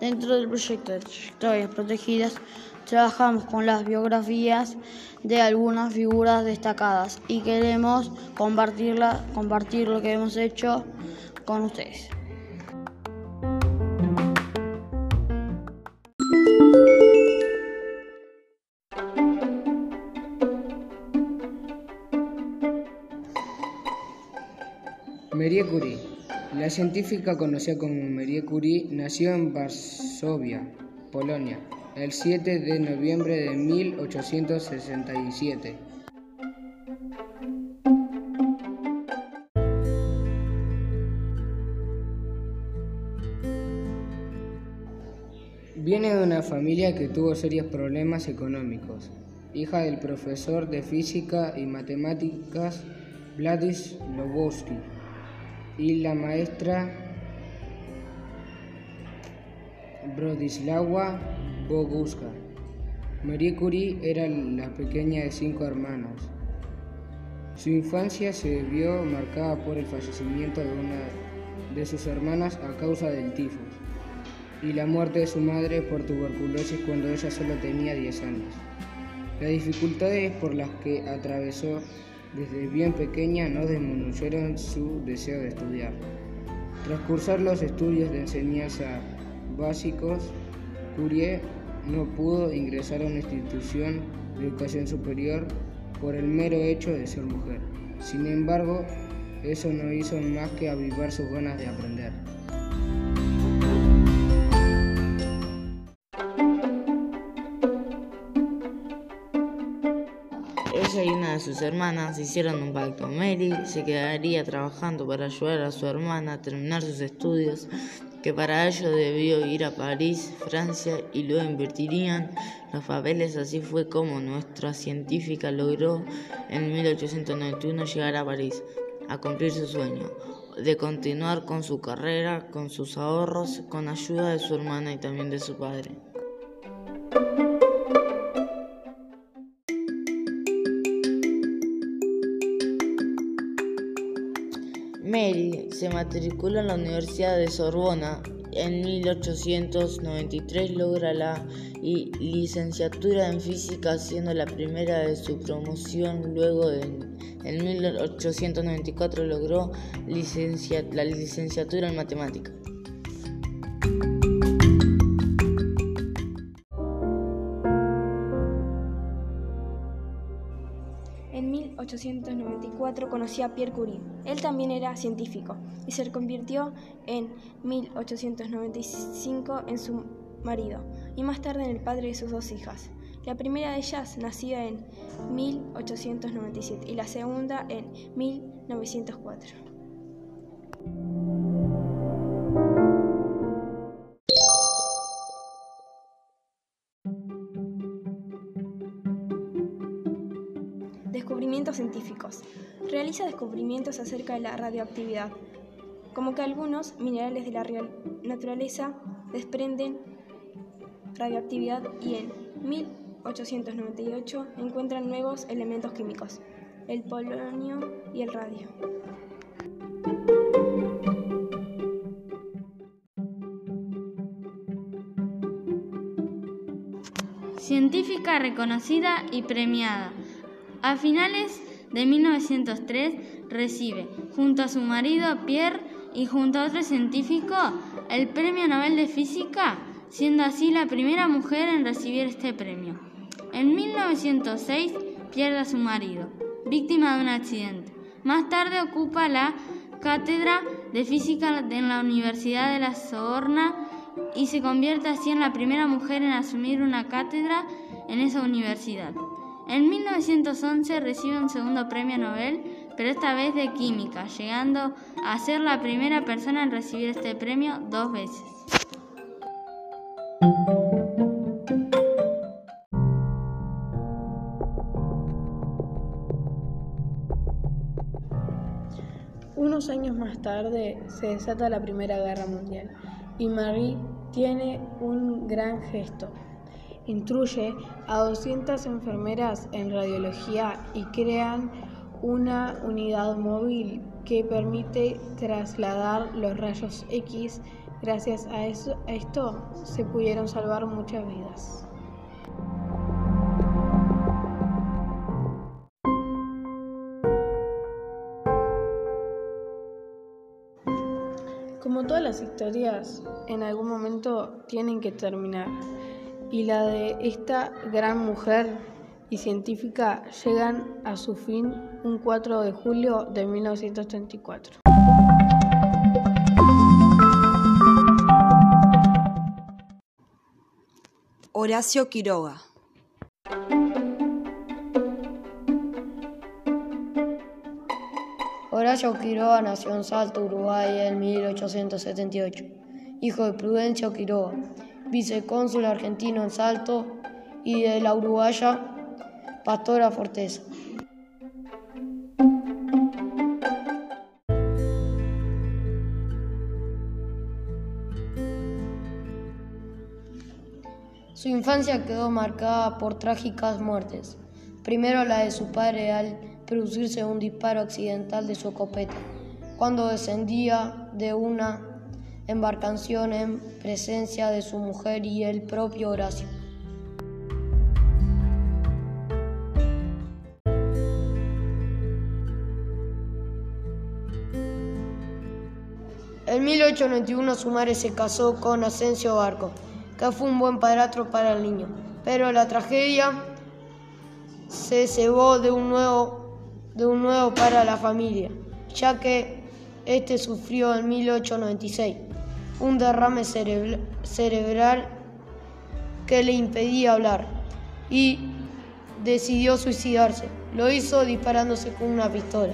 Dentro del proyecto de trayectorias protegidas, trabajamos con las biografías de algunas figuras destacadas y queremos compartirla, compartir lo que hemos hecho con ustedes. Marie Curie. La científica conocida como Marie Curie nació en Varsovia, Polonia, el 7 de noviembre de 1867. Viene de una familia que tuvo serios problemas económicos, hija del profesor de física y matemáticas Vladis Lobowski y la maestra Brodislava Boguska. Marie Curie era la pequeña de cinco hermanos. Su infancia se vio marcada por el fallecimiento de una de sus hermanas a causa del tifus y la muerte de su madre por tuberculosis cuando ella solo tenía 10 años. Las dificultades por las que atravesó desde bien pequeña no disminuyeron su deseo de estudiar. Tras cursar los estudios de enseñanza básicos, Curie no pudo ingresar a una institución de educación superior por el mero hecho de ser mujer. Sin embargo, eso no hizo más que avivar sus ganas de aprender. Hermanas hicieron un pacto. Mary se quedaría trabajando para ayudar a su hermana a terminar sus estudios, que para ello debió ir a París, Francia, y luego invertirían los papeles. Así fue como nuestra científica logró en 1891 llegar a París, a cumplir su sueño de continuar con su carrera, con sus ahorros, con ayuda de su hermana y también de su padre. Se matriculó en la Universidad de Sorbona. En 1893 logra la licenciatura en física, siendo la primera de su promoción. Luego, en, 1894, logró la licenciatura en matemática. 1894 conoció a Pierre Curie. Él también era científico y se convirtió en 1895 en su marido y más tarde en el padre de sus dos hijas. La primera de ellas nacida en 1897 y la segunda en 1904. Realiza descubrimientos acerca de la radioactividad, como que algunos minerales de la naturaleza desprenden radioactividad y en 1898 encuentran nuevos elementos químicos, el polonio y el radio. Científica reconocida y premiada. A finales de 1903 recibe, junto a su marido Pierre y junto a otro científico, el Premio Nobel de Física, siendo así la primera mujer en recibir este premio. En 1906 pierde a su marido, víctima de un accidente. Más tarde ocupa la cátedra de física en la Universidad de la Sorbona y se convierte así en la primera mujer en asumir una cátedra en esa universidad. En 1911 recibe un segundo premio Nobel, pero esta vez de química, llegando a ser la primera persona en recibir este premio dos veces. Unos años más tarde se desata la Primera Guerra Mundial y Marie tiene un gran gesto. Instruye a 200 enfermeras en radiología y crean una unidad móvil que permite trasladar los rayos X Gracias a, eso, a esto se pudieron salvar muchas vidas. Como todas las historias, en algún momento tienen que terminar. Y la de esta gran mujer y científica llegan a su fin un 4 de julio de 1934. Horacio Quiroga. Horacio Quiroga nació en Salto, Uruguay en 1878, hijo de Prudencio Quiroga, vicecónsul argentino en Salto y de la uruguaya Pastora Forteza. Su infancia quedó marcada por trágicas muertes. Primero la de su padre al producirse un disparo accidental de su escopeta, cuando descendía de una embarcación en presencia de su mujer y el propio Horacio. En 1891 su madre se casó con Asensio Barco, que fue un buen padrastro para el niño, pero la tragedia se cebó de un nuevo, de un nuevo para la familia, ya que este sufrió en 1896 un derrame cerebral que le impedía hablar y decidió suicidarse. Lo hizo disparándose con una pistola.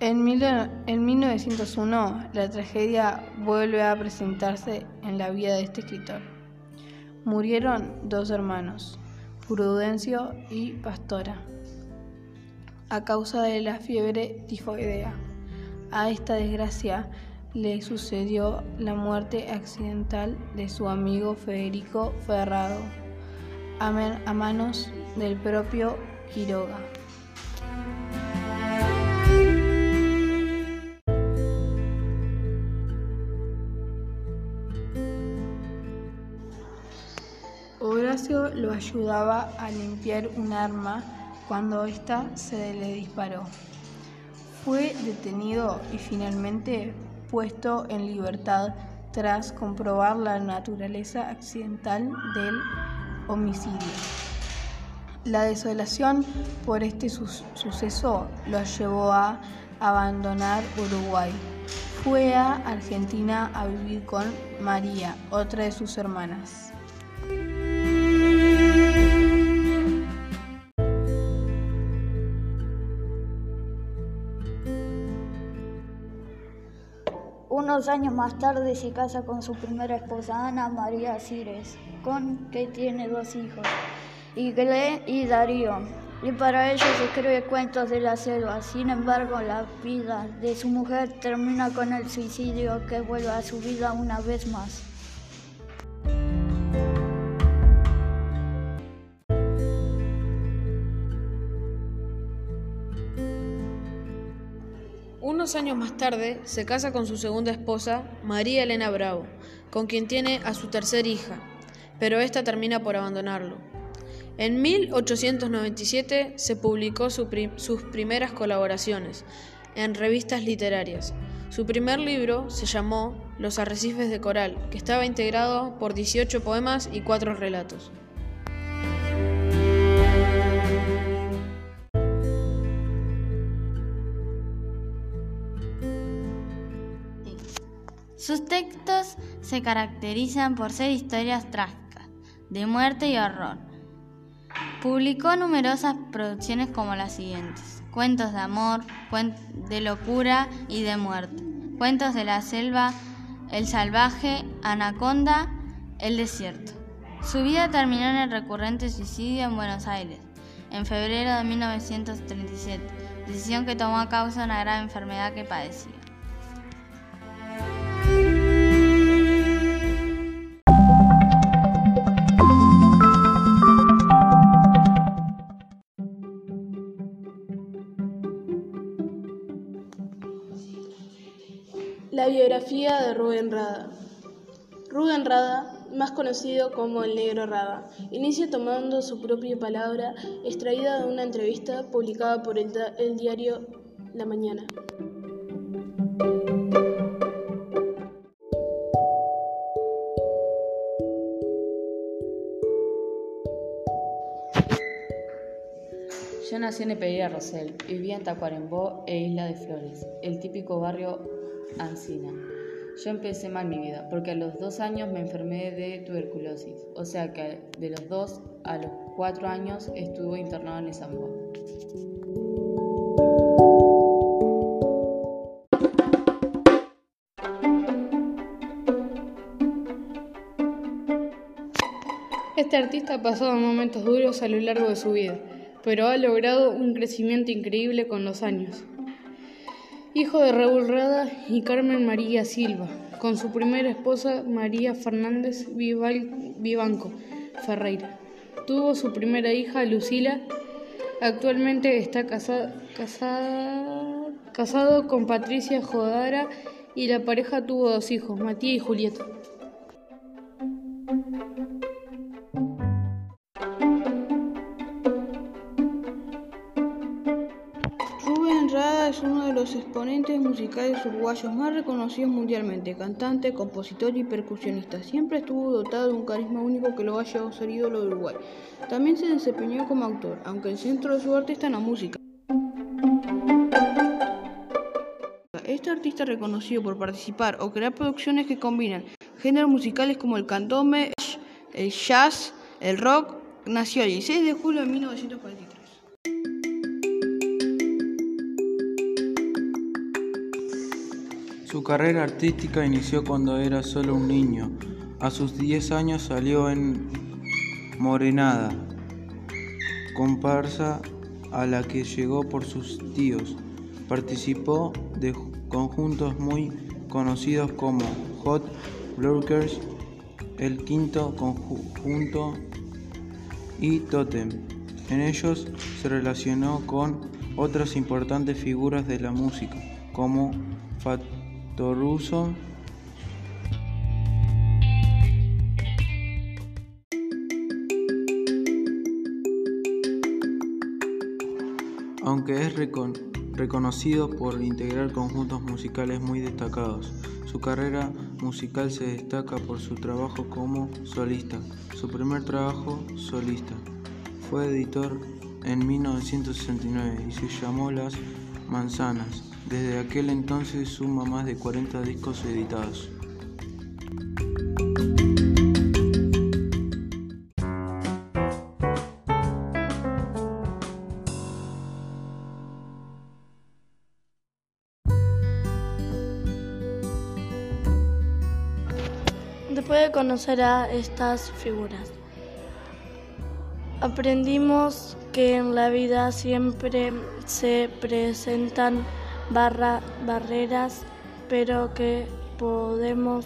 En, 1901, la tragedia vuelve a presentarse en la vida de este escritor. Murieron dos hermanos, Prudencio y Pastora, a causa de la fiebre tifoidea. A esta desgracia le sucedió la muerte accidental de su amigo Federico Ferrado, a manos del propio Quiroga. Lo ayudaba a limpiar un arma cuando ésta se le disparó. Fue detenido y finalmente puesto en libertad tras comprobar la naturaleza accidental del homicidio. La desolación por este suceso lo llevó a abandonar Uruguay. Fue a Argentina a vivir con María, otra de sus hermanas. Unos años más tarde se casa con su primera esposa, Ana María Cires, con que tiene dos hijos, Igle y Darío. Y para ellos escribe cuentos de la selva. Sin embargo, la vida de su mujer termina con el suicidio que vuelve a su vida una vez más. Unos años más tarde se casa con su segunda esposa, María Elena Bravo, con quien tiene a su tercera hija, pero esta termina por abandonarlo. En 1897 se publicó sus primeras colaboraciones en revistas literarias. Su primer libro se llamó Los Arrecifes de Coral, que estaba integrado por 18 poemas y 4 relatos. Sus textos se caracterizan por ser historias trágicas, de muerte y horror. Publicó numerosas producciones como las siguientes: Cuentos de amor, de locura y de muerte, Cuentos de la selva, El salvaje, Anaconda, El desierto. Su vida terminó en el recurrente suicidio en Buenos Aires, en febrero de 1937, decisión que tomó a causa de una grave enfermedad que padecía. Rubén Rada. Rubén Rada, más conocido como el Negro Rada, inicia tomando su propia palabra extraída de una entrevista publicada por el, diario La Mañana. Yo nací en Epeira Rosell, vivía en Tacuarembó e Isla de Flores, el típico barrio Ancina. Yo empecé mal mi vida, porque a los dos años me enfermé de tuberculosis, o sea que de los dos a los cuatro años estuve internado en esa Este artista ha pasado momentos duros a lo largo de su vida pero ha logrado un crecimiento increíble con los años. Hijo de Raúl Rada y Carmen María Silva, con su primera esposa María Fernández Vivanco Ferreira. Tuvo su primera hija Lucila. Actualmente está casado con Patricia Jodara y la pareja tuvo dos hijos, Matías y Julieta. Es uno de los exponentes musicales uruguayos más reconocidos mundialmente, cantante, compositor y percusionista. Siempre estuvo dotado de un carisma único que lo ha llevado a ser ídolo de Uruguay. También se desempeñó como autor, aunque el centro de su arte está en la música. Este artista reconocido por participar o crear producciones que combinan géneros musicales como el cantome, el jazz, el rock, nació el 16 de julio de 1943. Su carrera artística inició cuando era solo un niño. A sus 10 años salió en Morenada, comparsa a la que llegó por sus tíos. Participó de conjuntos muy conocidos como Hot Blurkers, El Quinto Conjunto y Totem. En ellos se relacionó con otras importantes figuras de la música, como Fat Toruso. Aunque es reconocido por integrar conjuntos musicales muy destacados, su carrera musical se destaca por su trabajo como solista. Su primer trabajo solista fue editor en 1969 y se llamó Las Manzanas. Desde aquel entonces suma más de 40 discos editados. Después de conocer a estas figuras, aprendimos que en la vida siempre se presentan barreras, pero que podemos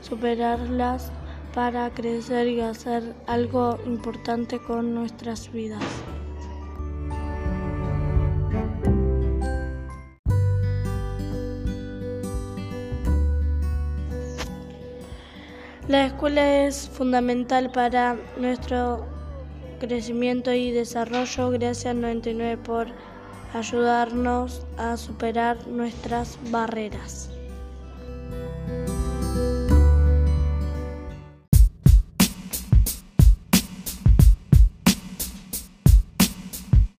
superarlas para crecer y hacer algo importante con nuestras vidas. La escuela es fundamental para nuestro crecimiento y desarrollo. Gracias 99 por ayudarnos a superar nuestras barreras.